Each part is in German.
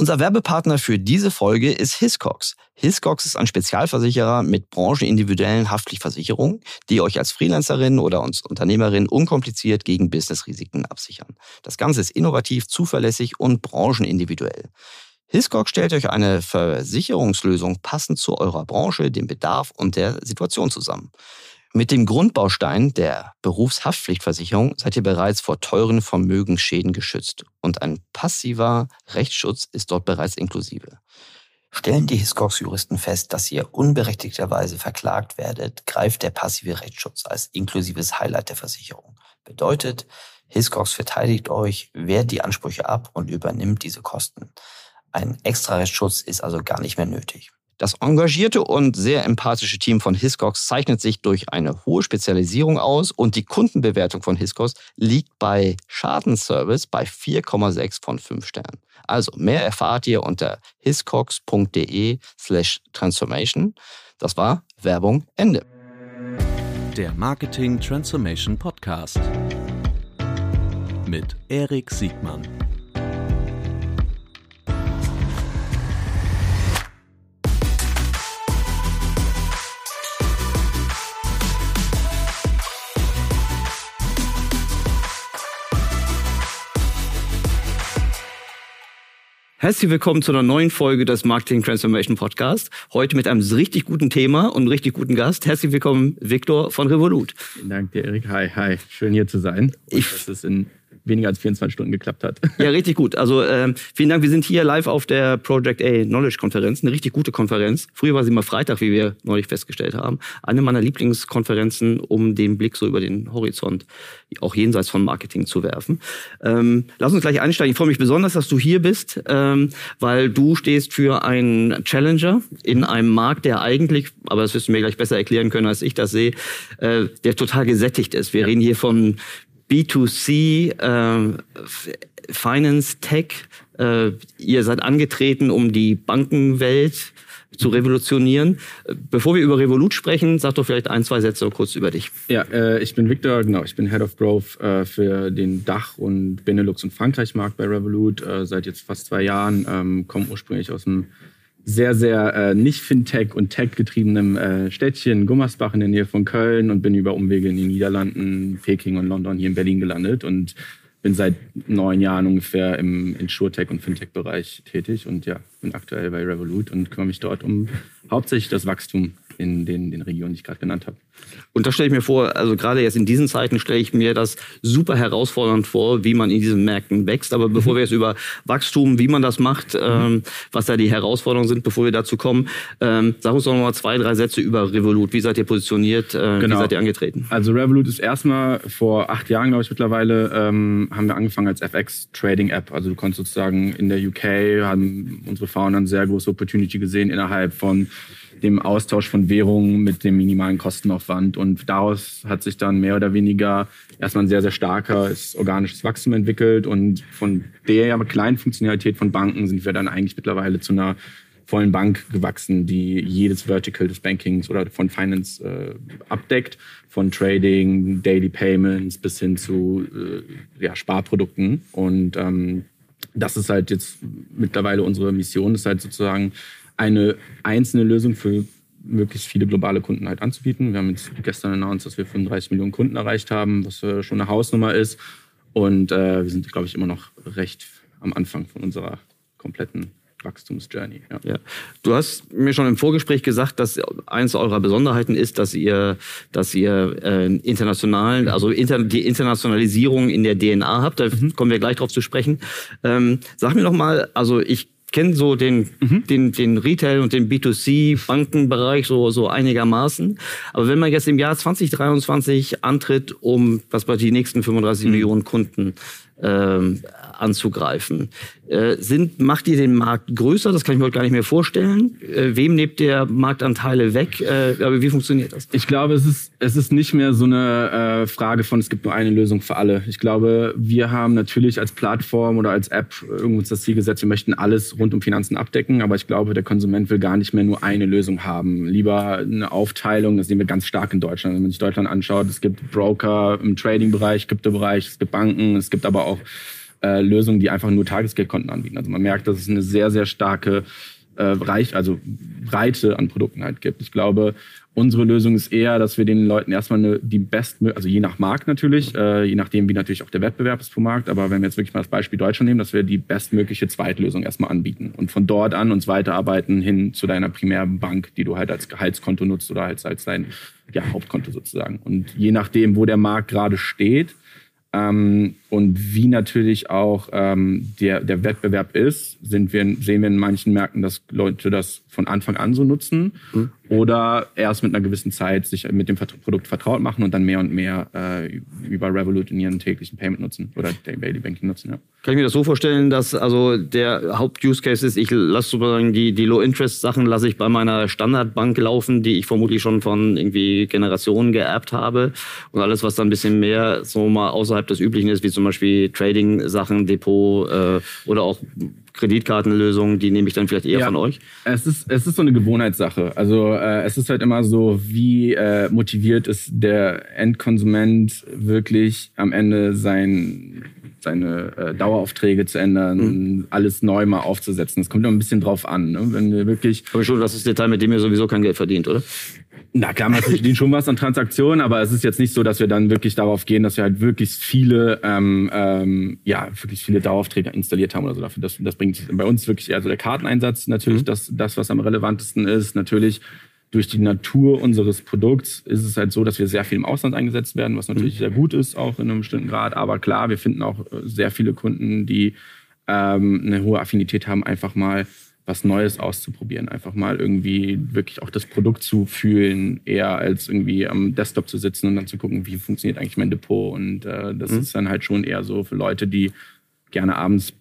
Unser Werbepartner für diese Folge ist Hiscox. Hiscox ist ein Spezialversicherer mit branchenindividuellen Haftpflichtversicherungen, die euch als Freelancerin oder als Unternehmerin unkompliziert gegen Businessrisiken absichern. Das Ganze ist innovativ, zuverlässig und branchenindividuell. Hiscox stellt euch eine Versicherungslösung passend zu eurer Branche, dem Bedarf und der Situation zusammen. Mit dem Grundbaustein der Berufshaftpflichtversicherung seid ihr bereits vor teuren Vermögensschäden geschützt und ein passiver Rechtsschutz ist dort bereits inklusive. Stellen die Hiscox-Juristen fest, dass ihr unberechtigterweise verklagt werdet, greift der passive Rechtsschutz als inklusives Highlight der Versicherung. Bedeutet, Hiscox verteidigt euch, wehrt die Ansprüche ab und übernimmt diese Kosten. Ein extra Rechtsschutz ist also gar nicht mehr nötig. Das engagierte und sehr empathische Team von Hiscox zeichnet sich durch eine hohe Spezialisierung aus und die Kundenbewertung von Hiscox liegt bei Schadenservice bei 4,6 von 5 Sternen. Also mehr erfahrt ihr unter hiscox.de slash transformation. Das war Werbung Ende. Der Marketing Transformation Podcast mit Erik Siegmann. Herzlich willkommen zu einer neuen Folge des Marketing Transformation Podcast. Heute mit einem richtig guten Thema und einem richtig guten Gast. Herzlich willkommen, Viktor von Revolut. Vielen Dank dir, Erik. Hi, hi. Schön hier zu sein. Und ich, dass es in weniger als 24 Stunden geklappt hat. Ja, richtig gut. Also ähm, vielen Dank. Wir sind hier live auf der Project A Knowledge Konferenz. Eine richtig gute Konferenz. Früher war sie immer Freitag, wie wir neulich festgestellt haben. Eine meiner Lieblingskonferenzen, um den Blick so über den Horizont, auch jenseits von Marketing zu werfen. Ähm, lass uns gleich einsteigen. Ich freue mich besonders, dass du hier bist, ähm, weil du stehst für einen Challenger in einem Markt, der eigentlich, aber das wirst du mir gleich besser erklären können, als ich das sehe, äh, der total gesättigt ist. Wir ja. reden hier von B2C, äh, Finance, Tech. Äh, ihr seid angetreten, um die Bankenwelt zu revolutionieren. Bevor wir über Revolut sprechen, sag doch vielleicht ein, zwei Sätze kurz über dich. Ja, äh, ich bin Victor, genau, ich bin Head of Growth äh, für den Dach- und Benelux- und Frankreich-Markt bei Revolut äh, seit jetzt fast zwei Jahren, ähm, komme ursprünglich aus dem sehr, sehr äh, nicht Fintech- und Tech-getriebenem äh, Städtchen Gummersbach in der Nähe von Köln und bin über Umwege in den Niederlanden, Peking und London hier in Berlin gelandet und bin seit neun Jahren ungefähr im Insurtech- und Fintech-Bereich tätig und ja, bin aktuell bei Revolut und kümmere mich dort um hauptsächlich das Wachstum in den, den Regionen, die ich gerade genannt habe. Und da stelle ich mir vor, also gerade jetzt in diesen Zeiten stelle ich mir das super herausfordernd vor, wie man in diesen Märkten wächst. Aber bevor mhm. wir jetzt über Wachstum, wie man das macht, mhm. ähm, was da die Herausforderungen sind, bevor wir dazu kommen, ähm, sag uns doch noch mal zwei, drei Sätze über Revolut. Wie seid ihr positioniert? Äh, genau. Wie seid ihr angetreten? Also Revolut ist erstmal vor acht Jahren, glaube ich, mittlerweile, ähm, haben wir angefangen als FX-Trading-App. Also du konntest sozusagen in der UK, haben unsere Founder eine sehr große Opportunity gesehen innerhalb von dem Austausch von Währungen mit dem minimalen Kostenaufwand. Und daraus hat sich dann mehr oder weniger erstmal ein sehr, sehr starkes organisches Wachstum entwickelt. Und von der kleinen Funktionalität von Banken sind wir dann eigentlich mittlerweile zu einer vollen Bank gewachsen, die jedes Vertical des Bankings oder von Finance äh, abdeckt, von Trading, Daily Payments bis hin zu äh, ja, Sparprodukten. Und ähm, das ist halt jetzt mittlerweile unsere Mission, ist halt sozusagen eine einzelne Lösung für möglichst viele globale Kunden halt anzubieten. Wir haben jetzt gestern announced, dass wir 35 Millionen Kunden erreicht haben, was äh, schon eine Hausnummer ist. Und äh, wir sind, glaube ich, immer noch recht am Anfang von unserer kompletten Wachstumsjourney. Ja. ja. Du hast mir schon im Vorgespräch gesagt, dass eines eurer Besonderheiten ist, dass ihr, dass ihr äh, internationalen, also inter, die Internationalisierung in der DNA habt. Da mhm. kommen wir gleich drauf zu sprechen. Ähm, sag mir noch mal, also ich kenne so den, mhm. den, den Retail- und den B2C-Bankenbereich so, so einigermaßen. Aber wenn man jetzt im Jahr 2023 antritt, um was bei die nächsten 35 mhm. Millionen Kunden ähm, anzugreifen. Äh, sind, macht ihr den Markt größer? Das kann ich mir heute gar nicht mehr vorstellen. Äh, wem nehmt der Marktanteile weg? Äh, aber wie funktioniert das? Ich glaube, es ist, es ist nicht mehr so eine Frage von, es gibt nur eine Lösung für alle. Ich glaube, wir haben natürlich als Plattform oder als App irgendwo das Ziel gesetzt, wir möchten alles rund um Finanzen abdecken. Aber ich glaube, der Konsument will gar nicht mehr nur eine Lösung haben. Lieber eine Aufteilung, das sehen wir ganz stark in Deutschland. Wenn man sich Deutschland anschaut, es gibt Broker im Trading-Bereich, Krypto-Bereich, es gibt Banken, es gibt aber auch äh, Lösungen, die einfach nur Tagesgeldkonten anbieten. Also man merkt, dass es eine sehr, sehr starke äh, Reich, also Breite an Produkten halt gibt. Ich glaube, Unsere Lösung ist eher, dass wir den Leuten erstmal eine, die besten, also je nach Markt natürlich, äh, je nachdem, wie natürlich auch der Wettbewerb ist vom Markt, aber wenn wir jetzt wirklich mal das Beispiel Deutschland nehmen, dass wir die bestmögliche Zweitlösung erstmal anbieten und von dort an uns weiterarbeiten hin zu deiner primären Bank, die du halt als Gehaltskonto nutzt oder halt als dein ja, Hauptkonto sozusagen. Und je nachdem, wo der Markt gerade steht, ähm, und wie natürlich auch ähm, der, der Wettbewerb ist, sind wir, sehen wir in manchen Märkten, dass Leute das von Anfang an so nutzen mhm. Oder erst mit einer gewissen Zeit sich mit dem Produkt vertraut machen und dann mehr und mehr äh, über Revolut in ihren täglichen Payment nutzen oder Daily Banking nutzen. Ja. Kann ich mir das so vorstellen, dass also der Haupt-Use-Case ist, ich lasse sozusagen die, die Low-Interest-Sachen lasse ich bei meiner Standardbank laufen, die ich vermutlich schon von irgendwie Generationen geerbt habe und alles, was dann ein bisschen mehr so mal außerhalb des Üblichen ist, wie zum Beispiel Trading-Sachen, Depot äh, oder auch Kreditkartenlösungen, die nehme ich dann vielleicht eher ja, von euch? Es ist, es ist so eine Gewohnheitssache. Also äh, es ist halt immer so, wie äh, motiviert ist der Endkonsument wirklich am Ende sein, seine äh, Daueraufträge zu ändern, mhm. alles neu mal aufzusetzen. Es kommt immer ein bisschen drauf an. Ne? Wenn wir wirklich. Aber schon, das ist Detail, mit dem ihr sowieso kein Geld verdient, oder? Na klar, man verdient schon was an Transaktionen, aber es ist jetzt nicht so, dass wir dann wirklich darauf gehen, dass wir halt wirklich viele, ähm, ähm, ja, wirklich viele Daueraufträge installiert haben oder so. Dafür, das, das bringt bei uns wirklich eher so der Karteneinsatz natürlich mhm. das, das, was am relevantesten ist. Natürlich durch die Natur unseres Produkts ist es halt so, dass wir sehr viel im Ausland eingesetzt werden, was natürlich mhm. sehr gut ist, auch in einem bestimmten Grad. Aber klar, wir finden auch äh, sehr viele Kunden, die ähm, eine hohe Affinität haben, einfach mal was Neues auszuprobieren, einfach mal irgendwie wirklich auch das Produkt zu fühlen, eher als irgendwie am Desktop zu sitzen und dann zu gucken, wie funktioniert eigentlich mein Depot. Und äh, das mhm. ist dann halt schon eher so für Leute, die gerne abends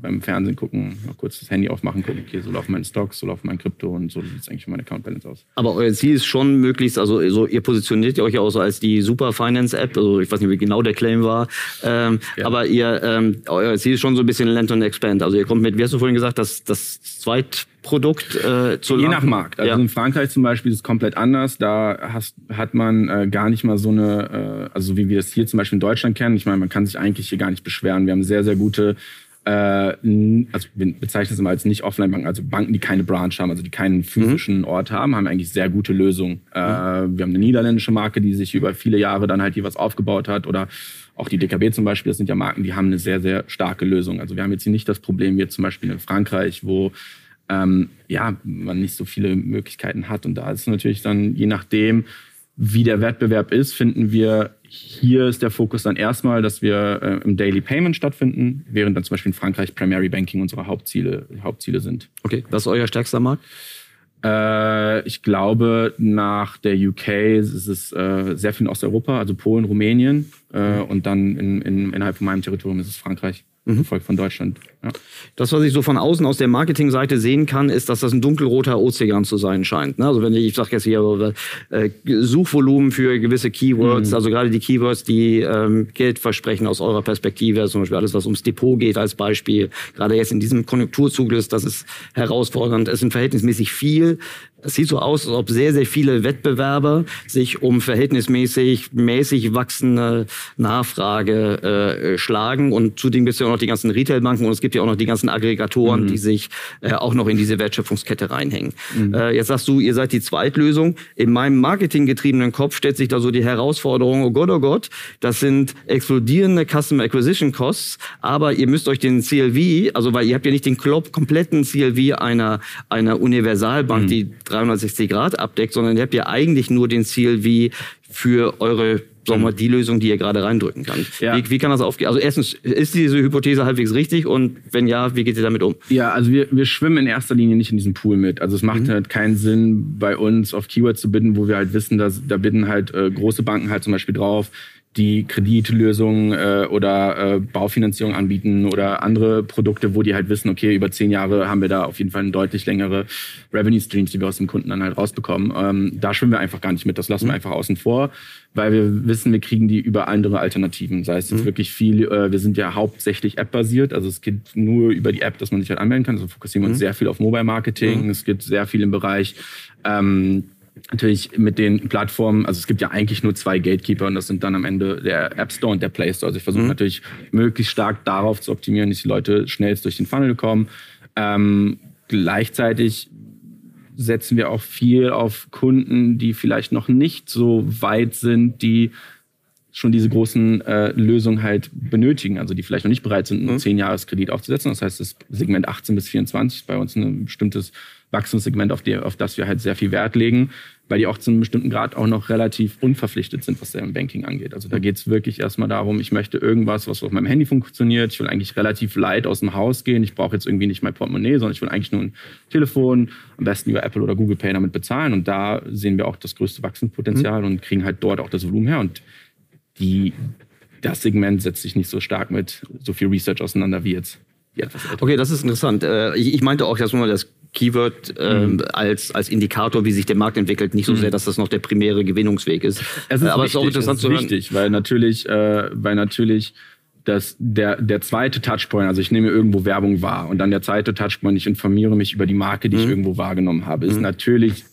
beim Fernsehen gucken, mal kurz das Handy aufmachen, gucken, okay, so laufen meine Stocks, so laufen mein Krypto und so sieht es eigentlich für meine Account Balance aus. Aber euer Ziel ist schon möglichst, also so, ihr positioniert euch ja auch so als die Super Finance App, also ich weiß nicht, wie genau der Claim war, ähm, ja. aber ihr, ähm, euer Ziel ist schon so ein bisschen Land and Expand. Also ihr kommt mit, wie hast du vorhin gesagt, das, das zweit Produkt äh, zu Je nach Markt. Also ja. in Frankreich zum Beispiel ist es komplett anders. Da hast, hat man äh, gar nicht mal so eine, äh, also wie wir das hier zum Beispiel in Deutschland kennen. Ich meine, man kann sich eigentlich hier gar nicht beschweren. Wir haben sehr, sehr gute äh, also wir bezeichnen es immer als nicht Offline-Banken, also Banken, die keine Branch haben, also die keinen physischen mhm. Ort haben, haben eigentlich sehr gute Lösungen. Äh, mhm. wir haben eine niederländische Marke, die sich über viele Jahre dann halt hier was aufgebaut hat oder auch die DKB zum Beispiel, das sind ja Marken, die haben eine sehr, sehr starke Lösung. Also wir haben jetzt hier nicht das Problem wie zum Beispiel in Frankreich, wo ähm, ja, man nicht so viele Möglichkeiten hat. Und da ist natürlich dann, je nachdem, wie der Wettbewerb ist, finden wir, hier ist der Fokus dann erstmal, dass wir äh, im Daily Payment stattfinden, während dann zum Beispiel in Frankreich Primary Banking unsere Hauptziele, Hauptziele sind. Okay, was ist euer stärkster Markt? Äh, ich glaube, nach der UK ist es äh, sehr viel in Osteuropa, also Polen, Rumänien. Äh, und dann in, in, innerhalb von meinem Territorium ist es Frankreich mhm. gefolgt von Deutschland. Das, was ich so von außen aus der Marketingseite sehen kann, ist, dass das ein dunkelroter Ozean zu sein scheint. Ne? Also wenn ich, ich sage jetzt hier äh, Suchvolumen für gewisse Keywords, mhm. also gerade die Keywords, die ähm, Geld versprechen aus eurer Perspektive, also zum Beispiel alles, was ums Depot geht als Beispiel, gerade jetzt in diesem Konjunkturzyklus, das ist herausfordernd. Es sind verhältnismäßig viel es sieht so aus, als ob sehr, sehr viele Wettbewerber sich um verhältnismäßig mäßig wachsende Nachfrage äh, schlagen. Und zudem gibt es ja auch noch die ganzen Retailbanken und es gibt ja auch noch die ganzen Aggregatoren, mhm. die sich äh, auch noch in diese Wertschöpfungskette reinhängen. Mhm. Äh, jetzt sagst du, ihr seid die Zweitlösung. In meinem marketinggetriebenen Kopf stellt sich da so die Herausforderung, oh Gott, oh Gott, das sind explodierende Customer Acquisition Costs, aber ihr müsst euch den CLV, also weil ihr habt ja nicht den kompletten CLV einer, einer Universalbank, mhm. die 360 Grad abdeckt, sondern ihr habt ja eigentlich nur den wie für eure sagen wir mal, die Lösung, die ihr gerade reindrücken kann. Ja. Wie, wie kann das aufgehen? Also erstens, ist diese Hypothese halbwegs richtig und wenn ja, wie geht ihr damit um? Ja, also wir, wir schwimmen in erster Linie nicht in diesem Pool mit. Also es macht mhm. halt keinen Sinn, bei uns auf Keywords zu bidden, wo wir halt wissen, dass da bidden halt äh, große Banken halt zum Beispiel drauf, die Kreditlösungen äh, oder äh, Baufinanzierung anbieten oder andere Produkte, wo die halt wissen, okay, über zehn Jahre haben wir da auf jeden Fall deutlich längere Revenue Streams, die wir aus dem Kunden dann halt rausbekommen. Ähm, da schwimmen wir einfach gar nicht mit. Das lassen wir mhm. einfach außen vor, weil wir wissen, wir kriegen die über andere Alternativen. Sei es jetzt mhm. wirklich viel, äh, wir sind ja hauptsächlich App-basiert, also es geht nur über die App, dass man sich halt anmelden kann. Also fokussieren wir uns mhm. sehr viel auf Mobile Marketing. Mhm. Es gibt sehr viel im Bereich ähm, natürlich mit den Plattformen, also es gibt ja eigentlich nur zwei Gatekeeper und das sind dann am Ende der App Store und der Play Store. Also ich versuche mhm. natürlich möglichst stark darauf zu optimieren, dass die Leute schnellst durch den Funnel kommen. Ähm, gleichzeitig setzen wir auch viel auf Kunden, die vielleicht noch nicht so weit sind, die schon diese großen äh, Lösungen halt benötigen, also die vielleicht noch nicht bereit sind, einen mhm. 10-Jahres-Kredit aufzusetzen. Das heißt, das Segment 18 bis 24 ist bei uns ein bestimmtes Wachstumssegment, auf, die, auf das wir halt sehr viel Wert legen, weil die auch zu einem bestimmten Grad auch noch relativ unverpflichtet sind, was deren Banking angeht. Also da geht es wirklich erstmal darum, ich möchte irgendwas, was auf meinem Handy funktioniert. Ich will eigentlich relativ light aus dem Haus gehen. Ich brauche jetzt irgendwie nicht mein Portemonnaie, sondern ich will eigentlich nur ein Telefon, am besten über Apple oder Google Pay damit bezahlen. Und da sehen wir auch das größte Wachstumspotenzial mhm. und kriegen halt dort auch das Volumen her. Und die, das Segment setzt sich nicht so stark mit so viel Research auseinander wie jetzt. Okay, das ist interessant. Äh, ich meinte auch, dass man das Keyword ähm, mhm. als, als Indikator, wie sich der Markt entwickelt, nicht so mhm. sehr, dass das noch der primäre Gewinnungsweg ist. Es ist Aber es ist auch interessant es ist zu hören. wichtig, weil natürlich, äh, weil natürlich dass der, der zweite Touchpoint, also ich nehme irgendwo Werbung wahr und dann der zweite Touchpoint, ich informiere mich über die Marke, die mhm. ich irgendwo wahrgenommen habe, ist mhm. natürlich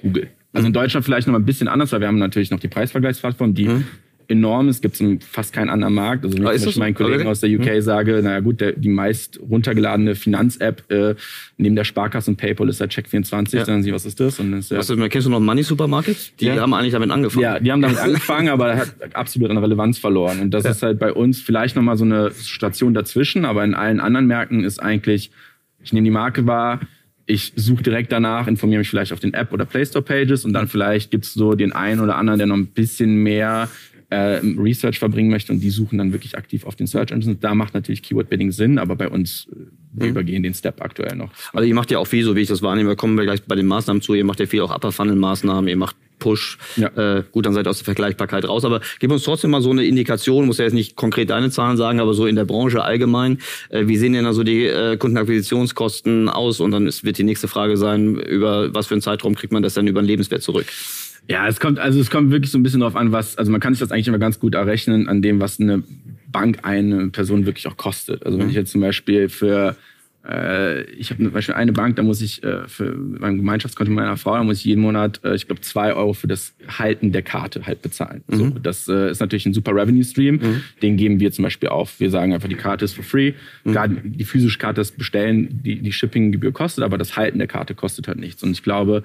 Google. Also in. Deutschland vielleicht noch mal ein bisschen anders, weil wir haben natürlich noch die Preisvergleichsplattform, die mhm enorm ist, gibt es fast keinen anderen Markt. Also wenn ich meinen Kollegen okay. aus der UK mhm. sage, naja gut, der, die meist runtergeladene Finanz-App äh, neben der Sparkasse und PayPal ist halt Check24, ja. dann sagen sie, was ist das? Und das ist ja, was ist, kennst du noch Money Supermarket? Die ja. haben eigentlich damit angefangen. Ja, die haben damit angefangen, aber hat absolut an Relevanz verloren. Und das ja. ist halt bei uns vielleicht nochmal so eine Station dazwischen, aber in allen anderen Märkten ist eigentlich, ich nehme die Marke wahr, ich suche direkt danach, informiere mich vielleicht auf den App- oder Play Store Pages und dann vielleicht gibt's so den einen oder anderen, der noch ein bisschen mehr äh, Research verbringen möchte und die suchen dann wirklich aktiv auf den Search Engines. Da macht natürlich Keyword Bidding Sinn, aber bei uns, äh, wir mhm. übergehen den Step aktuell noch. Also ihr macht ja auch viel, so wie ich das wahrnehme, kommen wir gleich bei den Maßnahmen zu, ihr macht ja viel auch Upper Funnel Maßnahmen, ihr macht Push. Ja. Äh, gut, dann seid ihr aus der Vergleichbarkeit raus. Aber gib uns trotzdem mal so eine Indikation, muss ja jetzt nicht konkret deine Zahlen sagen, aber so in der Branche allgemein. Äh, wie sehen denn also die äh, Kundenakquisitionskosten aus? Und dann ist, wird die nächste Frage sein, über was für einen Zeitraum kriegt man das dann über den Lebenswert zurück? Ja, es kommt, also es kommt wirklich so ein bisschen darauf an, was, also man kann sich das eigentlich immer ganz gut errechnen an dem, was eine Bank eine Person wirklich auch kostet. Also wenn mhm. ich jetzt zum Beispiel für äh, ich habe zum Beispiel eine Bank, da muss ich äh, für mein Gemeinschaftskonto meiner Frau, da muss ich jeden Monat, äh, ich glaube, zwei Euro für das Halten der Karte halt bezahlen. Mhm. So, das äh, ist natürlich ein super Revenue Stream. Mhm. Den geben wir zum Beispiel auf. Wir sagen einfach, die Karte ist for free. Mhm. Klar, die physische Karte, das Bestellen, die, die Shippinggebühr kostet, aber das Halten der Karte kostet halt nichts. Und ich glaube,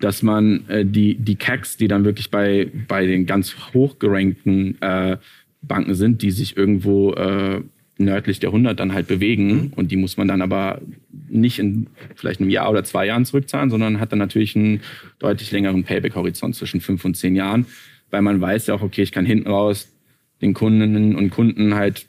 dass man äh, die, die CACs, die dann wirklich bei, bei den ganz hochgerankten äh, Banken sind, die sich irgendwo äh, nördlich der 100 dann halt bewegen mhm. und die muss man dann aber nicht in vielleicht einem Jahr oder zwei Jahren zurückzahlen, sondern hat dann natürlich einen deutlich längeren Payback-Horizont zwischen fünf und zehn Jahren, weil man weiß ja auch, okay, ich kann hinten raus den Kundinnen und Kunden halt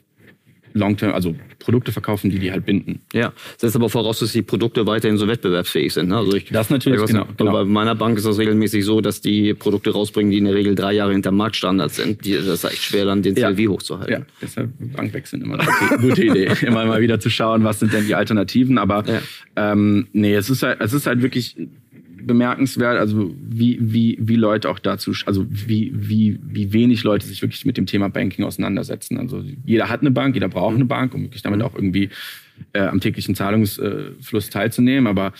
Long-Term, also Produkte verkaufen, die die halt binden. Ja, setzt aber voraus, dass die Produkte weiterhin so wettbewerbsfähig sind. Ne? Also ich, das natürlich, weiß, genau, genau. Bei meiner Bank ist das regelmäßig so, dass die Produkte rausbringen, die in der Regel drei Jahre hinter Marktstandards sind. Die, das ist echt schwer, dann den CLV ja. hochzuhalten. Ja, deshalb Bankwechseln immer eine okay, gute Idee. immer mal wieder zu schauen, was sind denn die Alternativen. Aber ja. ähm, nee, es ist halt, es ist halt wirklich bemerkenswert, also wie, wie, wie Leute auch dazu, also wie, wie, wie wenig Leute sich wirklich mit dem Thema Banking auseinandersetzen. Also jeder hat eine Bank, jeder braucht eine Bank, um wirklich damit mhm. auch irgendwie äh, am täglichen Zahlungsfluss teilzunehmen. Aber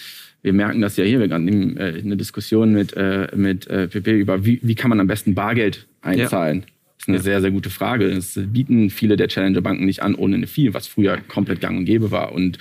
wir merken das ja hier, wir hatten äh, eine Diskussion mit, äh, mit äh, PP über, wie, wie kann man am besten Bargeld einzahlen. Ja. Das ist eine ja. sehr, sehr gute Frage. Das bieten viele der Challenger-Banken nicht an ohne eine Fee, was früher komplett gang und gäbe war. Und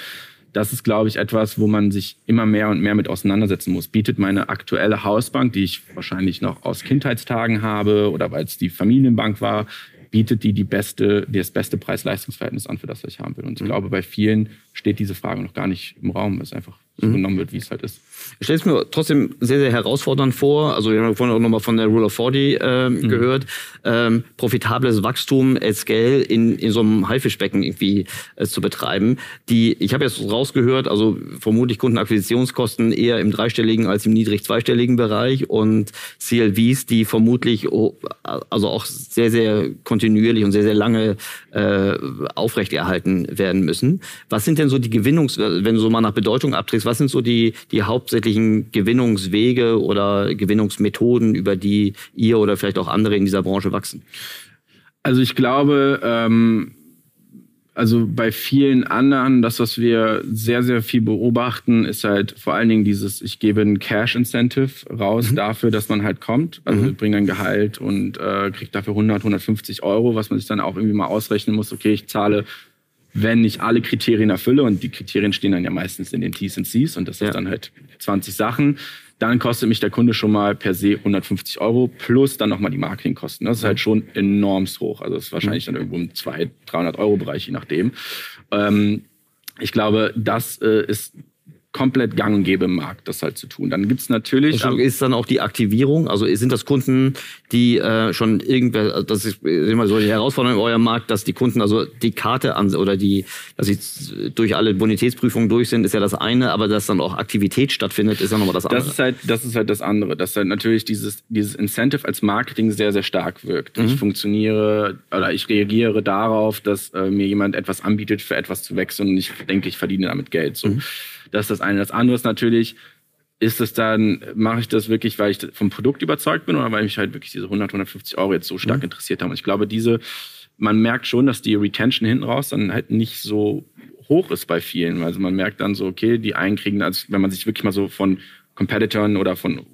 das ist, glaube ich, etwas, wo man sich immer mehr und mehr mit auseinandersetzen muss. Bietet meine aktuelle Hausbank, die ich wahrscheinlich noch aus Kindheitstagen habe oder weil es die Familienbank war, bietet die, die beste, das beste Preis-Leistungs-Verhältnis an, für das, was ich haben will. Und ich mhm. glaube, bei vielen steht diese Frage noch gar nicht im Raum, weil es einfach so mhm. genommen wird, wie es halt ist. Ich stelle es mir trotzdem sehr, sehr herausfordernd vor. Also wir haben vorhin auch nochmal von der Rule of 40 ähm, mhm. gehört. Ähm, profitables Wachstum at Scale in, in so einem Haifischbecken irgendwie äh, zu betreiben. Die, ich habe jetzt rausgehört, also vermutlich Kundenakquisitionskosten eher im dreistelligen als im niedrig zweistelligen Bereich und CLVs, die vermutlich oh, also auch sehr, sehr kontinuierlich und sehr, sehr lange äh, aufrechterhalten werden müssen. Was sind denn so die Gewinnungs, wenn du so mal nach Bedeutung abdrehst, was sind so die, die hauptsächlichen Gewinnungswege oder Gewinnungsmethoden, über die ihr oder vielleicht auch andere in dieser Branche wachsen? Also ich glaube, ähm, also bei vielen anderen, das, was wir sehr, sehr viel beobachten, ist halt vor allen Dingen dieses, ich gebe ein Cash-Incentive raus mhm. dafür, dass man halt kommt. Also mhm. bringe ein Gehalt und äh, kriege dafür 100, 150 Euro, was man sich dann auch irgendwie mal ausrechnen muss. Okay, ich zahle, wenn ich alle Kriterien erfülle und die Kriterien stehen dann ja meistens in den T's und C's und das ja. ist dann halt 20 Sachen dann kostet mich der Kunde schon mal per se 150 Euro plus dann nochmal die Marketingkosten. Das ist halt schon enormst hoch. Also das ist wahrscheinlich dann irgendwo im 200, 300 Euro Bereich, je nachdem. Ähm, ich glaube, das äh, ist komplett gang und gäbe im Markt, das halt zu tun. Dann gibt's natürlich. Und ist dann auch die Aktivierung, also sind das Kunden, die äh, schon irgendwer, also das ist immer so die Herausforderung in eurem Markt, dass die Kunden also die Karte an oder die, dass sie durch alle Bonitätsprüfungen durch sind, ist ja das eine, aber dass dann auch Aktivität stattfindet, ist ja nochmal das andere. Das ist halt, das ist halt das andere, dass halt natürlich dieses, dieses Incentive als Marketing sehr, sehr stark wirkt. Mhm. Ich funktioniere oder ich reagiere darauf, dass äh, mir jemand etwas anbietet, für etwas zu wechseln und ich denke, ich verdiene damit Geld. So. Mhm. Das ist das eine. Das andere ist natürlich, ist es dann, mache ich das wirklich, weil ich vom Produkt überzeugt bin oder weil mich halt wirklich diese 100, 150 Euro jetzt so stark mhm. interessiert haben. Und ich glaube, diese, man merkt schon, dass die Retention hinten raus dann halt nicht so hoch ist bei vielen. Also man merkt dann so, okay, die einen kriegen, als wenn man sich wirklich mal so von Competitoren oder von,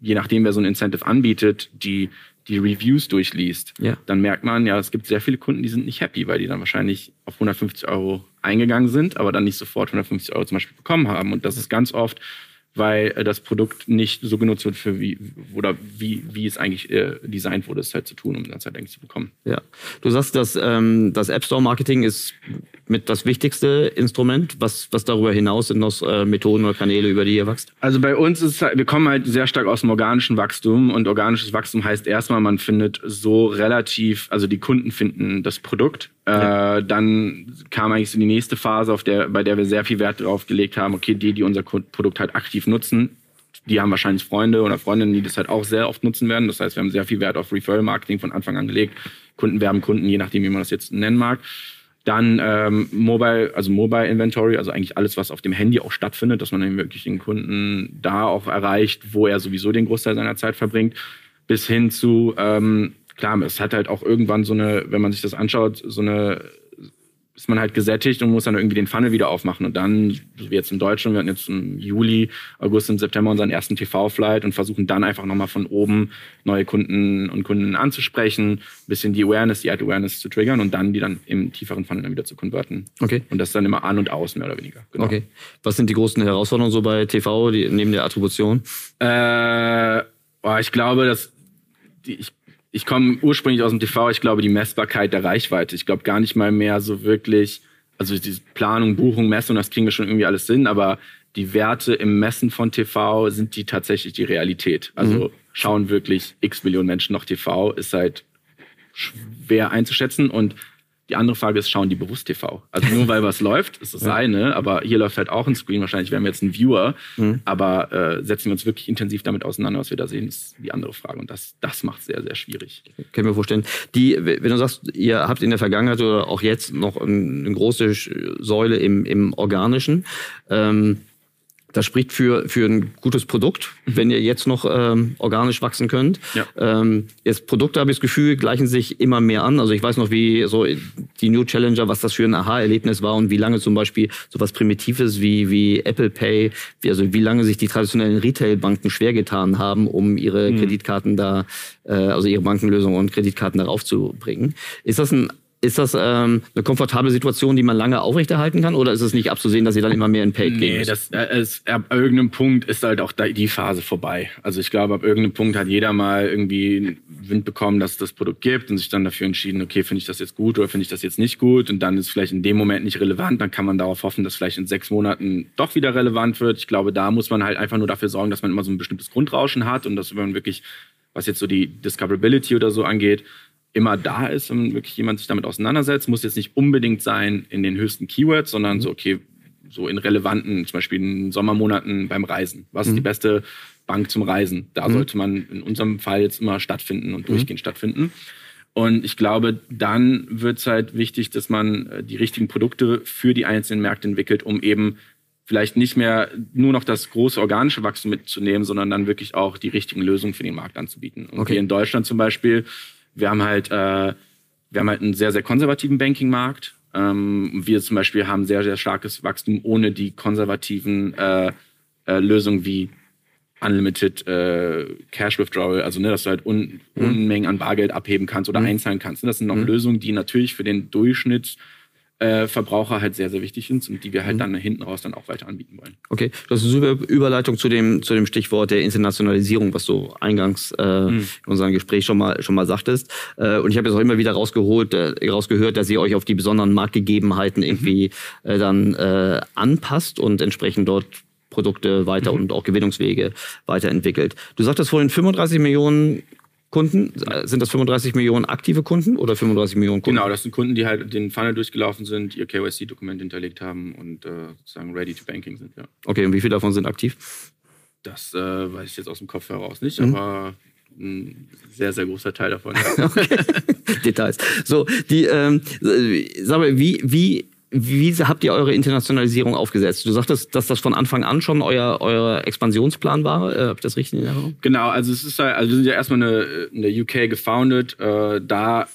je nachdem, wer so ein Incentive anbietet, die die Reviews durchliest, ja. dann merkt man, ja, es gibt sehr viele Kunden, die sind nicht happy, weil die dann wahrscheinlich auf 150 Euro eingegangen sind, aber dann nicht sofort 150 Euro zum Beispiel bekommen haben. Und das ist ganz oft weil äh, das Produkt nicht so genutzt wird für wie oder wie, wie es eigentlich äh, designt wurde, es halt zu tun, um das halt eigentlich zu bekommen. Ja. Du sagst, dass ähm, das App Store Marketing ist mit das wichtigste Instrument. Was, was darüber hinaus sind noch äh, Methoden oder Kanäle, über die ihr wächst? Also bei uns ist halt, wir kommen halt sehr stark aus dem organischen Wachstum und organisches Wachstum heißt erstmal, man findet so relativ, also die Kunden finden das Produkt. Ja. Äh, dann kam eigentlich so die nächste Phase, auf der, bei der wir sehr viel Wert darauf gelegt haben, okay, die, die unser Produkt halt aktiv nutzen, die haben wahrscheinlich Freunde oder Freundinnen, die das halt auch sehr oft nutzen werden. Das heißt, wir haben sehr viel Wert auf Referral-Marketing von Anfang an gelegt. Kunden werben Kunden, je nachdem, wie man das jetzt nennen mag. Dann ähm, Mobile, also Mobile Inventory, also eigentlich alles, was auf dem Handy auch stattfindet, dass man dann wirklich den Kunden da auch erreicht, wo er sowieso den Großteil seiner Zeit verbringt, bis hin zu, ähm, klar, es hat halt auch irgendwann so eine, wenn man sich das anschaut, so eine ist man halt gesättigt und muss dann irgendwie den Funnel wieder aufmachen. Und dann, wie jetzt in Deutschland, wir hatten jetzt im Juli, August und September unseren ersten TV-Flight und versuchen dann einfach nochmal von oben neue Kunden und Kunden anzusprechen, ein bisschen die Awareness, die Ad-Awareness zu triggern und dann die dann im tieferen Funnel dann wieder zu konverten. Okay. Und das dann immer an und aus, mehr oder weniger. Genau. Okay. Was sind die großen Herausforderungen so bei TV, die, neben der Attribution? Äh, oh, ich glaube, dass die, ich ich komme ursprünglich aus dem TV, ich glaube, die Messbarkeit der Reichweite. Ich glaube gar nicht mal mehr so wirklich, also die Planung, Buchung, Messung, das kriegen wir schon irgendwie alles Sinn, aber die Werte im Messen von TV sind die tatsächlich die Realität. Also mhm. schauen wirklich x Millionen Menschen noch TV, ist halt schwer einzuschätzen und die andere Frage ist, schauen die bewusst TV? Also nur weil was läuft, ist das ja. eine, aber hier läuft halt auch ein Screen, wahrscheinlich wären wir jetzt ein Viewer, mhm. aber äh, setzen wir uns wirklich intensiv damit auseinander, was wir da sehen, ist die andere Frage und das, das macht es sehr, sehr schwierig. Können wir vorstellen. Die, wenn du sagst, ihr habt in der Vergangenheit oder auch jetzt noch eine große Säule im, im Organischen, ähm, das spricht für, für ein gutes Produkt, mhm. wenn ihr jetzt noch ähm, organisch wachsen könnt. Ja. Ähm, jetzt Produkte, habe ich das Gefühl, gleichen sich immer mehr an. Also ich weiß noch, wie so die New Challenger, was das für ein Aha-Erlebnis war und wie lange zum Beispiel so was Primitives wie, wie Apple Pay, wie, also wie lange sich die traditionellen Retail-Banken schwer getan haben, um ihre mhm. Kreditkarten da, äh, also ihre Bankenlösungen und Kreditkarten darauf zu bringen. Ist das ein ist das ähm, eine komfortable Situation, die man lange aufrechterhalten kann, oder ist es nicht abzusehen, dass sie dann immer mehr in Paid nee, gehen? Das, äh, ist, ab irgendeinem Punkt ist halt auch die Phase vorbei. Also ich glaube, ab irgendeinem Punkt hat jeder mal irgendwie Wind bekommen, dass es das Produkt gibt und sich dann dafür entschieden, okay, finde ich das jetzt gut oder finde ich das jetzt nicht gut und dann ist es vielleicht in dem Moment nicht relevant. Dann kann man darauf hoffen, dass vielleicht in sechs Monaten doch wieder relevant wird. Ich glaube, da muss man halt einfach nur dafür sorgen, dass man immer so ein bestimmtes Grundrauschen hat und dass man wirklich, was jetzt so die Discoverability oder so angeht, immer da ist und wirklich jemand sich damit auseinandersetzt. Muss jetzt nicht unbedingt sein in den höchsten Keywords, sondern mhm. so, okay, so in relevanten, zum Beispiel in Sommermonaten beim Reisen. Was mhm. ist die beste Bank zum Reisen? Da mhm. sollte man in unserem Fall jetzt immer stattfinden und mhm. durchgehend stattfinden. Und ich glaube, dann wird es halt wichtig, dass man äh, die richtigen Produkte für die einzelnen Märkte entwickelt, um eben vielleicht nicht mehr nur noch das große organische Wachstum mitzunehmen, sondern dann wirklich auch die richtigen Lösungen für den Markt anzubieten. Und okay. hier in Deutschland zum Beispiel wir haben halt, äh, wir haben halt einen sehr, sehr konservativen Banking-Markt. Ähm, wir zum Beispiel haben sehr, sehr starkes Wachstum ohne die konservativen äh, äh, Lösungen wie Unlimited äh, Cash Withdrawal, also ne, dass du halt Un mhm. Unmengen an Bargeld abheben kannst oder mhm. einzahlen kannst. Das sind noch mhm. Lösungen, die natürlich für den Durchschnitt äh, Verbraucher halt sehr, sehr wichtig sind und die wir halt mhm. dann hinten raus dann auch weiter anbieten wollen. Okay, das ist eine super Überleitung zu dem, zu dem Stichwort der Internationalisierung, was du eingangs äh, mhm. in unserem Gespräch schon mal, schon mal sagtest. Äh, und ich habe jetzt auch immer wieder rausgeholt, äh, rausgehört, dass ihr euch auf die besonderen Marktgegebenheiten mhm. irgendwie äh, dann äh, anpasst und entsprechend dort Produkte weiter mhm. und auch Gewinnungswege weiterentwickelt. Du sagtest vorhin 35 Millionen Kunden? Sind das 35 Millionen aktive Kunden oder 35 Millionen Kunden? Genau, das sind Kunden, die halt den Funnel durchgelaufen sind, ihr KYC-Dokument hinterlegt haben und äh, sozusagen ready to banking sind, ja. Okay, und wie viele davon sind aktiv? Das äh, weiß ich jetzt aus dem Kopf heraus nicht, mhm. aber ein sehr, sehr großer Teil davon. Ja. okay. Details. So, die, ähm, sag mal, wie, wie wie habt ihr eure Internationalisierung aufgesetzt? Du sagtest, dass das von Anfang an schon euer, euer Expansionsplan war. Äh, Habt ihr das richtig in Erinnerung? Genau, also es ist halt, also wir sind ja erstmal eine, in der UK gefounded. Äh, da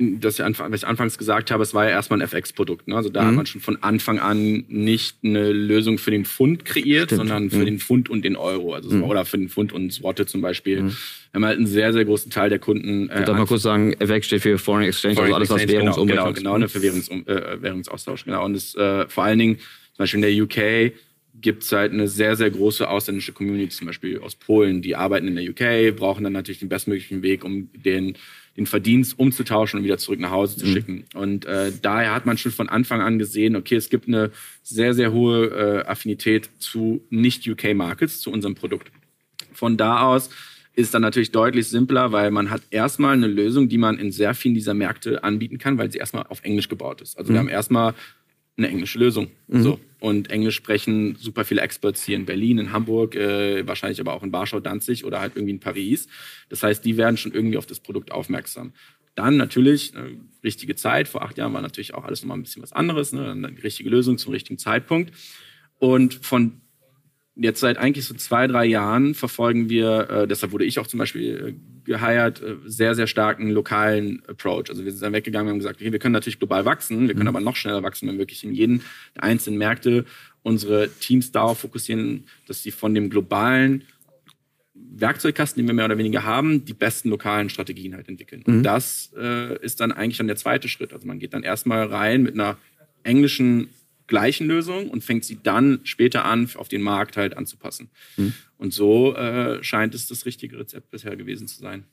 das ich was ich anfangs gesagt habe, es war ja erstmal ein FX-Produkt. Ne? Also da mhm. hat man schon von Anfang an nicht eine Lösung für den Pfund kreiert, Stimmt. sondern für mhm. den Pfund und den Euro. Also mhm. oder für den Pfund und Swotte zum Beispiel. Wir haben halt einen sehr, sehr großen Teil der Kunden. Äh, darf mal kurz sagen, FX steht für Foreign Exchange, Foreign also alles, was Währungsumwelt Genau, genau, genau ne, für Währungs, äh, Währungsaustausch. Genau. Und es, äh, vor allen Dingen, zum Beispiel in der UK, gibt es halt eine sehr, sehr große ausländische Community, zum Beispiel aus Polen, die arbeiten in der UK, brauchen dann natürlich den bestmöglichen Weg, um den den Verdienst umzutauschen und wieder zurück nach Hause zu mhm. schicken. Und äh, daher hat man schon von Anfang an gesehen, okay, es gibt eine sehr, sehr hohe äh, Affinität zu Nicht-UK-Markets, zu unserem Produkt. Von da aus ist dann natürlich deutlich simpler, weil man hat erstmal eine Lösung, die man in sehr vielen dieser Märkte anbieten kann, weil sie erstmal auf Englisch gebaut ist. Also mhm. wir haben erstmal eine englische Lösung. Mhm. So. Und Englisch sprechen super viele Experts hier in Berlin, in Hamburg, äh, wahrscheinlich aber auch in Warschau, Danzig oder halt irgendwie in Paris. Das heißt, die werden schon irgendwie auf das Produkt aufmerksam. Dann natürlich, äh, richtige Zeit. Vor acht Jahren war natürlich auch alles nochmal ein bisschen was anderes. Ne? Eine richtige Lösung zum richtigen Zeitpunkt. Und von jetzt seit eigentlich so zwei, drei Jahren verfolgen wir, äh, deshalb wurde ich auch zum Beispiel äh, geheiert, äh, sehr, sehr starken lokalen Approach. Also wir sind dann weggegangen und haben gesagt, okay, wir können natürlich global wachsen, wir können mhm. aber noch schneller wachsen, wenn wir wirklich in jeden der einzelnen Märkte unsere Teams darauf fokussieren, dass sie von dem globalen Werkzeugkasten, den wir mehr oder weniger haben, die besten lokalen Strategien halt entwickeln. Mhm. Und das äh, ist dann eigentlich dann der zweite Schritt. Also man geht dann erstmal rein mit einer englischen gleichen Lösung und fängt sie dann später an, auf den Markt halt anzupassen. Mhm. Und so äh, scheint es das richtige Rezept bisher gewesen zu sein.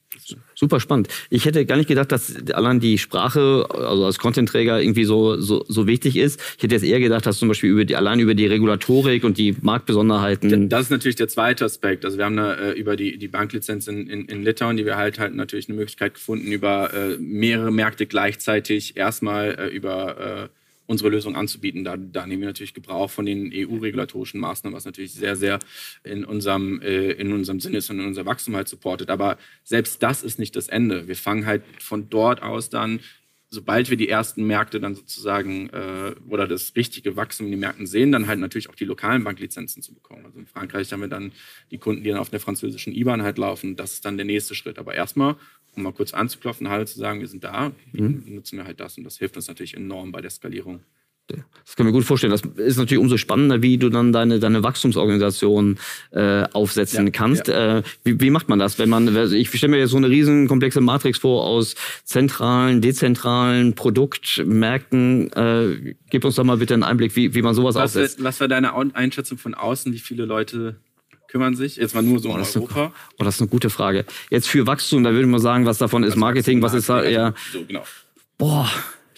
Super spannend. Ich hätte gar nicht gedacht, dass allein die Sprache, also als Content-Träger, irgendwie so, so, so wichtig ist. Ich hätte jetzt eher gedacht, dass zum Beispiel über die, allein über die Regulatorik und die Marktbesonderheiten. Das ist natürlich der zweite Aspekt. Also wir haben da, äh, über die, die Banklizenz in, in, in Litauen, die wir halt halt natürlich eine Möglichkeit gefunden, über äh, mehrere Märkte gleichzeitig erstmal äh, über äh, unsere Lösung anzubieten. Da, da nehmen wir natürlich Gebrauch von den EU-regulatorischen Maßnahmen, was natürlich sehr, sehr in unserem, äh, in unserem Sinne ist und in unser Wachstum halt supportet. Aber selbst das ist nicht das Ende. Wir fangen halt von dort aus dann sobald wir die ersten Märkte dann sozusagen äh, oder das richtige Wachstum in den Märkten sehen, dann halt natürlich auch die lokalen Banklizenzen zu bekommen. Also in Frankreich haben wir dann die Kunden, die dann auf der französischen IBAN halt laufen. Das ist dann der nächste Schritt. Aber erstmal, um mal kurz anzuklopfen, halt zu sagen, wir sind da, mhm. nutzen wir halt das und das hilft uns natürlich enorm bei der Skalierung. Das kann ich mir gut vorstellen. Das ist natürlich umso spannender, wie du dann deine, deine Wachstumsorganisation äh, aufsetzen ja, kannst. Ja. Äh, wie, wie macht man das? Wenn man, ich stelle mir jetzt so eine riesen komplexe Matrix vor aus zentralen, dezentralen Produktmärkten. Äh, gib uns doch mal bitte einen Einblick, wie, wie man sowas was aufsetzt. was war deine Einschätzung von außen? Wie viele Leute kümmern sich? Jetzt mal nur so oh, in Europa. Eine, oh, das ist eine gute Frage. Jetzt für Wachstum, da würde ich mal sagen, was davon ist Marketing, was ist da eher. So, genau. Boah,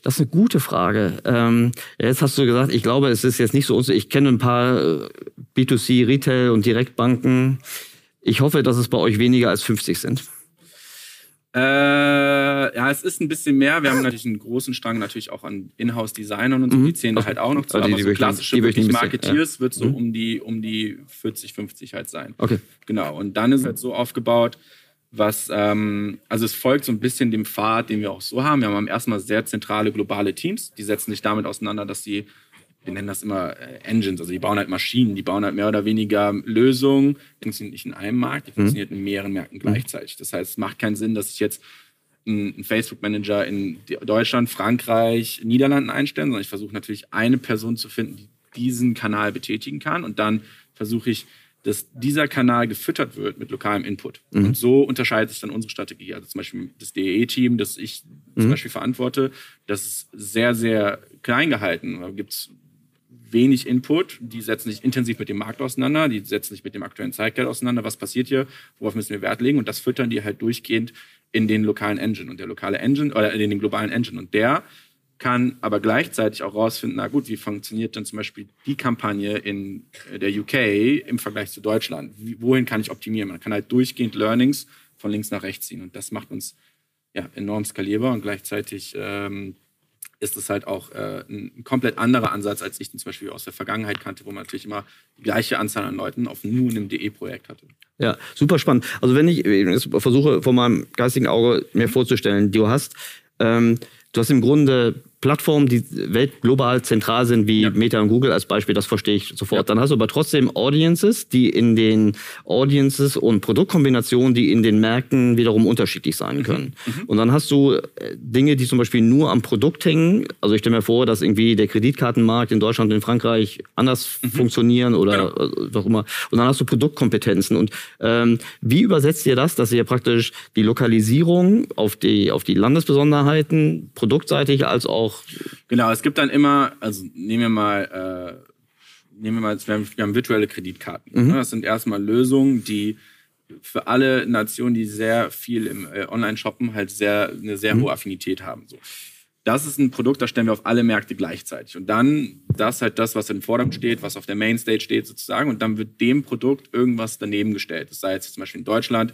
das ist eine gute Frage. Ähm, jetzt hast du gesagt, ich glaube, es ist jetzt nicht so. Ich kenne ein paar äh, B2C, Retail und Direktbanken. Ich hoffe, dass es bei euch weniger als 50 sind. Äh, ja, es ist ein bisschen mehr. Wir haben natürlich einen großen Strang natürlich auch an Inhouse-Designern und so. Mhm. Die zählen okay. halt auch noch zu. Also die, aber so klassische die wirklich Marketeers ja. wird so mhm. um, die, um die 40, 50 halt sein. Okay. Genau. Und dann ist es halt so aufgebaut, was, ähm, also es folgt so ein bisschen dem Pfad, den wir auch so haben. Wir haben erstmal sehr zentrale globale Teams, die setzen sich damit auseinander, dass sie, wir nennen das immer äh, Engines, also die bauen halt Maschinen, die bauen halt mehr oder weniger Lösungen, die funktionieren nicht in einem Markt, die mhm. funktionieren in mehreren Märkten gleichzeitig. Das heißt, es macht keinen Sinn, dass ich jetzt einen Facebook-Manager in Deutschland, Frankreich, Niederlanden einstellen, sondern ich versuche natürlich eine Person zu finden, die diesen Kanal betätigen kann. Und dann versuche ich, dass dieser Kanal gefüttert wird mit lokalem Input. Mhm. Und so unterscheidet sich dann unsere Strategie. Also zum Beispiel das DE-Team, das ich mhm. zum Beispiel verantworte, das ist sehr, sehr klein gehalten. Da gibt es wenig Input, die setzen sich intensiv mit dem Markt auseinander, die setzen sich mit dem aktuellen Zeitgeld auseinander, was passiert hier, worauf müssen wir Wert legen und das füttern die halt durchgehend in den lokalen Engine und der lokale Engine oder in den globalen Engine und der kann aber gleichzeitig auch rausfinden, na gut, wie funktioniert denn zum Beispiel die Kampagne in der UK im Vergleich zu Deutschland? Wohin kann ich optimieren? Man kann halt durchgehend Learnings von links nach rechts ziehen und das macht uns ja, enorm skalierbar und gleichzeitig ähm, ist es halt auch äh, ein komplett anderer Ansatz, als ich den zum Beispiel aus der Vergangenheit kannte, wo man natürlich immer die gleiche Anzahl an Leuten auf nur einem DE-Projekt hatte. Ja, super spannend. Also wenn ich versuche von meinem geistigen Auge mir vorzustellen, du hast, ähm, du hast im Grunde Plattformen, die weltglobal zentral sind, wie ja. Meta und Google als Beispiel, das verstehe ich sofort. Ja. Dann hast du aber trotzdem Audiences, die in den Audiences und Produktkombinationen, die in den Märkten wiederum unterschiedlich sein mhm. können. Mhm. Und dann hast du äh, Dinge, die zum Beispiel nur am Produkt hängen. Also ich stelle mir vor, dass irgendwie der Kreditkartenmarkt in Deutschland und in Frankreich anders mhm. funktionieren oder genau. Äh, was auch immer. Und dann hast du Produktkompetenzen. Und ähm, wie übersetzt ihr das, dass ihr praktisch die Lokalisierung auf die, auf die Landesbesonderheiten produktseitig als auch auch. Genau, es gibt dann immer, also nehmen wir mal, äh, nehmen wir mal, wir haben, wir haben virtuelle Kreditkarten. Mhm. Ne? Das sind erstmal Lösungen, die für alle Nationen, die sehr viel im äh, Online-Shoppen halt sehr, eine sehr mhm. hohe Affinität haben. So. Das ist ein Produkt, das stellen wir auf alle Märkte gleichzeitig. Und dann, das ist halt das, was im Vordergrund steht, was auf der Mainstage steht sozusagen. Und dann wird dem Produkt irgendwas daneben gestellt. Das sei jetzt zum Beispiel in Deutschland,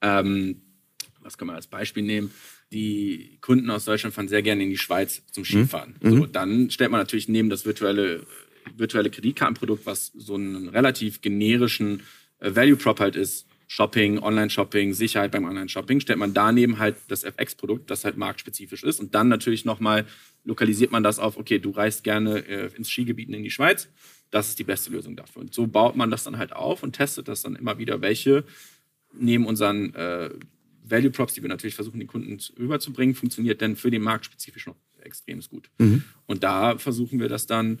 ähm, was kann man als Beispiel nehmen? Die Kunden aus Deutschland fahren sehr gerne in die Schweiz zum mhm. Skifahren. Mhm. So, dann stellt man natürlich neben das virtuelle, virtuelle Kreditkartenprodukt, was so einen relativ generischen äh, Value Prop halt ist, Shopping, Online-Shopping, Sicherheit beim Online-Shopping, stellt man daneben halt das FX-Produkt, das halt marktspezifisch ist. Und dann natürlich nochmal lokalisiert man das auf, okay, du reist gerne äh, ins Skigebiet in die Schweiz, das ist die beste Lösung dafür. Und so baut man das dann halt auf und testet das dann immer wieder, welche neben unseren äh, Value Props, die wir natürlich versuchen, den Kunden rüberzubringen, funktioniert denn für den Markt spezifisch noch extrem gut. Mhm. Und da versuchen wir das dann,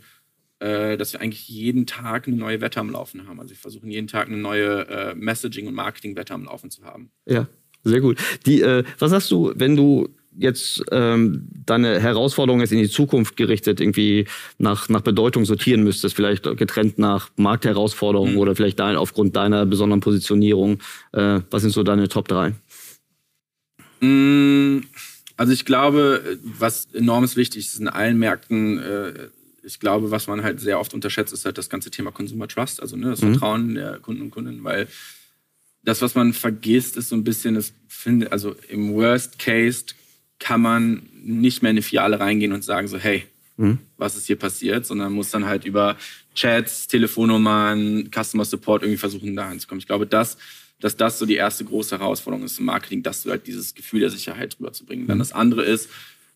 äh, dass wir eigentlich jeden Tag eine neue Wette am Laufen haben. Also wir versuchen jeden Tag eine neue äh, Messaging- und Marketing-Wette am Laufen zu haben. Ja, sehr gut. Die, äh, was hast du, wenn du jetzt ähm, deine Herausforderung jetzt in die Zukunft gerichtet irgendwie nach, nach Bedeutung sortieren müsstest, vielleicht getrennt nach Marktherausforderungen mhm. oder vielleicht dein, aufgrund deiner besonderen Positionierung, äh, was sind so deine Top 3? Mm, also ich glaube, was enorm wichtig ist in allen Märkten, äh, ich glaube, was man halt sehr oft unterschätzt, ist halt das ganze Thema Consumer Trust, also ne, das mhm. Vertrauen der Kunden und Kundinnen, weil das, was man vergisst, ist so ein bisschen, das finde, also im Worst Case kann man nicht mehr in eine Filiale reingehen und sagen so, hey, mhm. was ist hier passiert, sondern muss dann halt über Chats, Telefonnummern, Customer Support irgendwie versuchen, da hinzukommen. Ich glaube, das dass das so die erste große Herausforderung ist im Marketing, dass du halt dieses Gefühl der Sicherheit rüberzubringen. Dann mhm. das andere ist,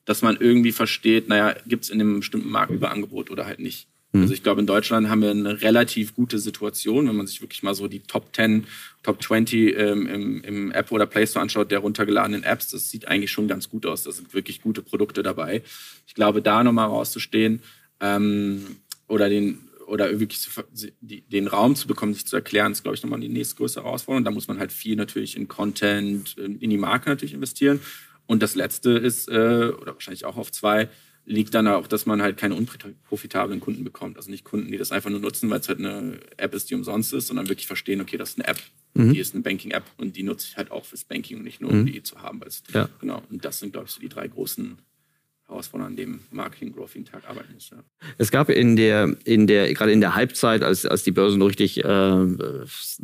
dass man irgendwie versteht, naja, gibt es in einem bestimmten Markt Überangebot oder halt nicht. Mhm. Also ich glaube, in Deutschland haben wir eine relativ gute Situation, wenn man sich wirklich mal so die Top 10, Top 20 ähm, im, im App oder Play Store anschaut, der runtergeladenen Apps, das sieht eigentlich schon ganz gut aus. Da sind wirklich gute Produkte dabei. Ich glaube, da nochmal rauszustehen ähm, oder den oder wirklich zu, die, den Raum zu bekommen, sich zu erklären, ist, glaube ich, nochmal die nächstgrößere Herausforderung. Da muss man halt viel natürlich in Content, in die Marke natürlich investieren. Und das Letzte ist, äh, oder wahrscheinlich auch auf zwei, liegt dann auch, dass man halt keine unprofitablen Kunden bekommt. Also nicht Kunden, die das einfach nur nutzen, weil es halt eine App ist, die umsonst ist, sondern wirklich verstehen, okay, das ist eine App, mhm. die ist eine Banking-App und die nutze ich halt auch fürs Banking und nicht nur, um mhm. die zu haben. Ja. Genau. Und das sind, glaube ich, so die drei großen Herausforderungen, an dem Marketing Growth jeden Tag arbeiten muss. Ja. Es gab in der, in der, gerade in der Halbzeit, als, als die Börse noch richtig äh,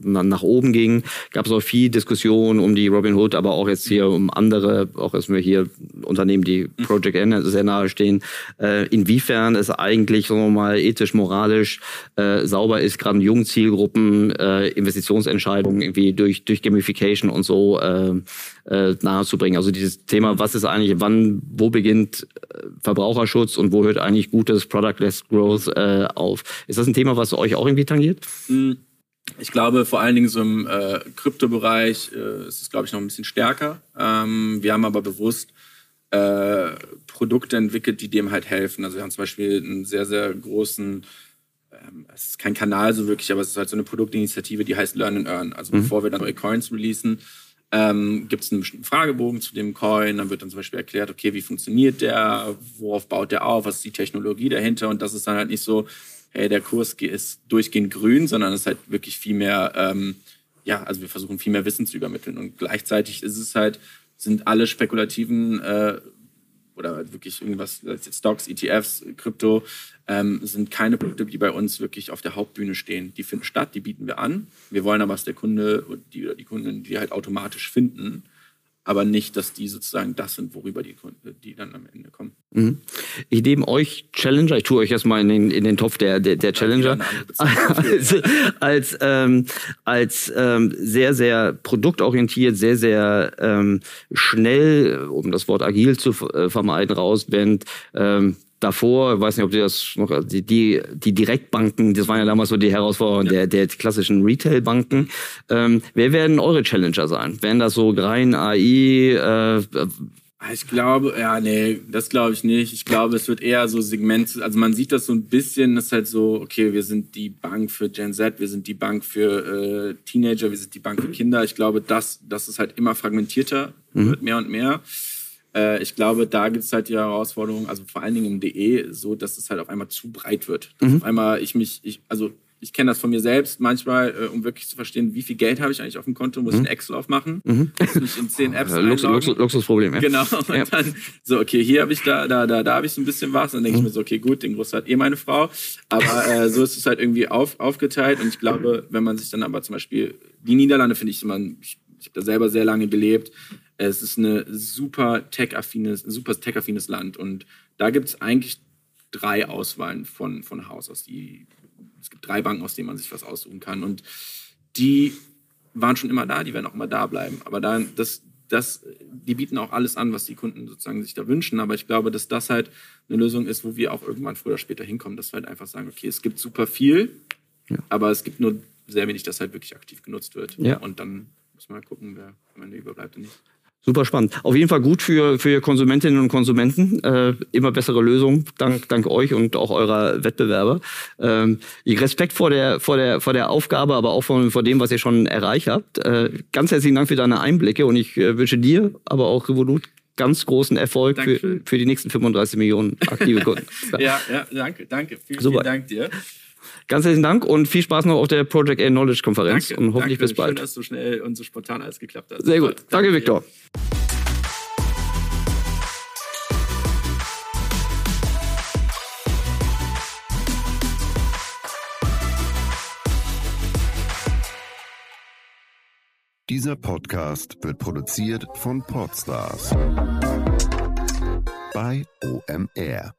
nach oben ging, gab es auch viel Diskussion um die Robinhood, aber auch jetzt hier um andere, auch erstmal hier Unternehmen, die mhm. Project N sehr nahe stehen. Äh, inwiefern es eigentlich, sagen wir mal, ethisch, moralisch äh, sauber ist, gerade in jungen Zielgruppen äh, Investitionsentscheidungen irgendwie durch, durch Gamification und so äh, äh, nahezubringen. Also dieses Thema, was ist eigentlich, wann, wo beginnt Verbraucherschutz und wo hört eigentlich gutes Product-less Growth äh, auf? Ist das ein Thema, was euch auch irgendwie tangiert? Mm, Ich glaube, vor allen Dingen so im äh, Kryptobereich äh, ist es, glaube ich, noch ein bisschen stärker. Ähm, wir haben aber bewusst äh, Produkte entwickelt, die dem halt helfen. Also wir haben zum Beispiel einen sehr, sehr großen, ähm, es ist kein Kanal so wirklich, aber es ist halt so eine Produktinitiative, die heißt Learn and Earn. Also mhm. bevor wir dann neue Coins releasen, ähm, gibt es einen bestimmten Fragebogen zu dem Coin. Dann wird dann zum Beispiel erklärt, okay, wie funktioniert der, worauf baut der auf, was ist die Technologie dahinter. Und das ist dann halt nicht so, hey, der Kurs ist durchgehend grün, sondern es ist halt wirklich viel mehr, ähm, ja, also wir versuchen viel mehr Wissen zu übermitteln. Und gleichzeitig ist es halt, sind alle spekulativen äh, oder wirklich irgendwas, Stocks, ETFs, Krypto, ähm, sind keine Produkte, die bei uns wirklich auf der Hauptbühne stehen. Die finden statt, die bieten wir an. Wir wollen aber, dass der Kunde die, die Kunden die halt automatisch finden aber nicht, dass die sozusagen das sind, worüber die, die dann am Ende kommen. Mhm. Ich nehme euch Challenger, ich tue euch erstmal in den, in den Topf der, der, der Challenger, als, als, ähm, als ähm, sehr, sehr produktorientiert, sehr, sehr ähm, schnell, um das Wort agil zu äh, vermeiden, rausbend, ähm, davor, ich weiß nicht, ob ihr das noch, die, die, die Direktbanken, das waren ja damals so die Herausforderungen ja. der, der klassischen Retailbanken. Ähm, wer werden eure Challenger sein? Werden das so rein AI? Äh, ich glaube, ja, nee, das glaube ich nicht. Ich glaube, es wird eher so Segment, also man sieht das so ein bisschen, das ist halt so, okay, wir sind die Bank für Gen Z, wir sind die Bank für äh, Teenager, wir sind die Bank für Kinder. Ich glaube, das, das ist halt immer fragmentierter, mhm. wird mehr und mehr. Äh, ich glaube, da gibt es halt die Herausforderung, also vor allen Dingen im DE, so dass es halt auf einmal zu breit wird. Mhm. Auf einmal ich mich, ich, also ich kenne das von mir selbst manchmal, äh, um wirklich zu verstehen, wie viel Geld habe ich eigentlich auf dem Konto, muss ich mhm. ein Excel aufmachen, mhm. muss mich in zehn Apps Lux, Lux, Luxusproblem, ja. Genau, und ja. dann so, okay, hier habe ich da, da, da, da habe ich so ein bisschen was, dann denke mhm. ich mir so, okay, gut, den Großteil hat eh meine Frau, aber äh, so ist es halt irgendwie auf, aufgeteilt und ich glaube, wenn man sich dann aber zum Beispiel, die Niederlande finde ich immer, ich, ich habe da selber sehr lange gelebt, es ist eine super tech-affines, super tech-affines Land und da gibt es eigentlich drei Auswahlen von, von Haus aus. Die, es gibt drei Banken, aus denen man sich was aussuchen kann und die waren schon immer da, die werden auch immer da bleiben. Aber dann, das, das, die bieten auch alles an, was die Kunden sozusagen sich da wünschen. Aber ich glaube, dass das halt eine Lösung ist, wo wir auch irgendwann früher oder später hinkommen, dass wir halt einfach sagen, okay, es gibt super viel, ja. aber es gibt nur sehr wenig, das halt wirklich aktiv genutzt wird. Ja. Und dann muss man halt gucken, wer am Ende überbleibt und nicht. Super spannend. Auf jeden Fall gut für, für Konsumentinnen und Konsumenten. Äh, immer bessere Lösungen, dank, dank euch und auch eurer Wettbewerber. Ähm, Respekt vor der, vor, der, vor der Aufgabe, aber auch vor, vor dem, was ihr schon erreicht habt. Äh, ganz herzlichen Dank für deine Einblicke und ich äh, wünsche dir, aber auch Revolut ganz großen Erfolg für, für die nächsten 35 Millionen aktive Kunden. ja, ja, danke, danke. Vielen, Super. vielen Dank dir. Ganz herzlichen Dank und viel Spaß noch auf der Project A Knowledge Konferenz danke, und hoffentlich danke. bis bald. Schön, dass so schnell und so spontan alles geklappt hat. Sehr gut. Danke, danke Viktor. Dieser Podcast wird produziert von Podstars bei OMR.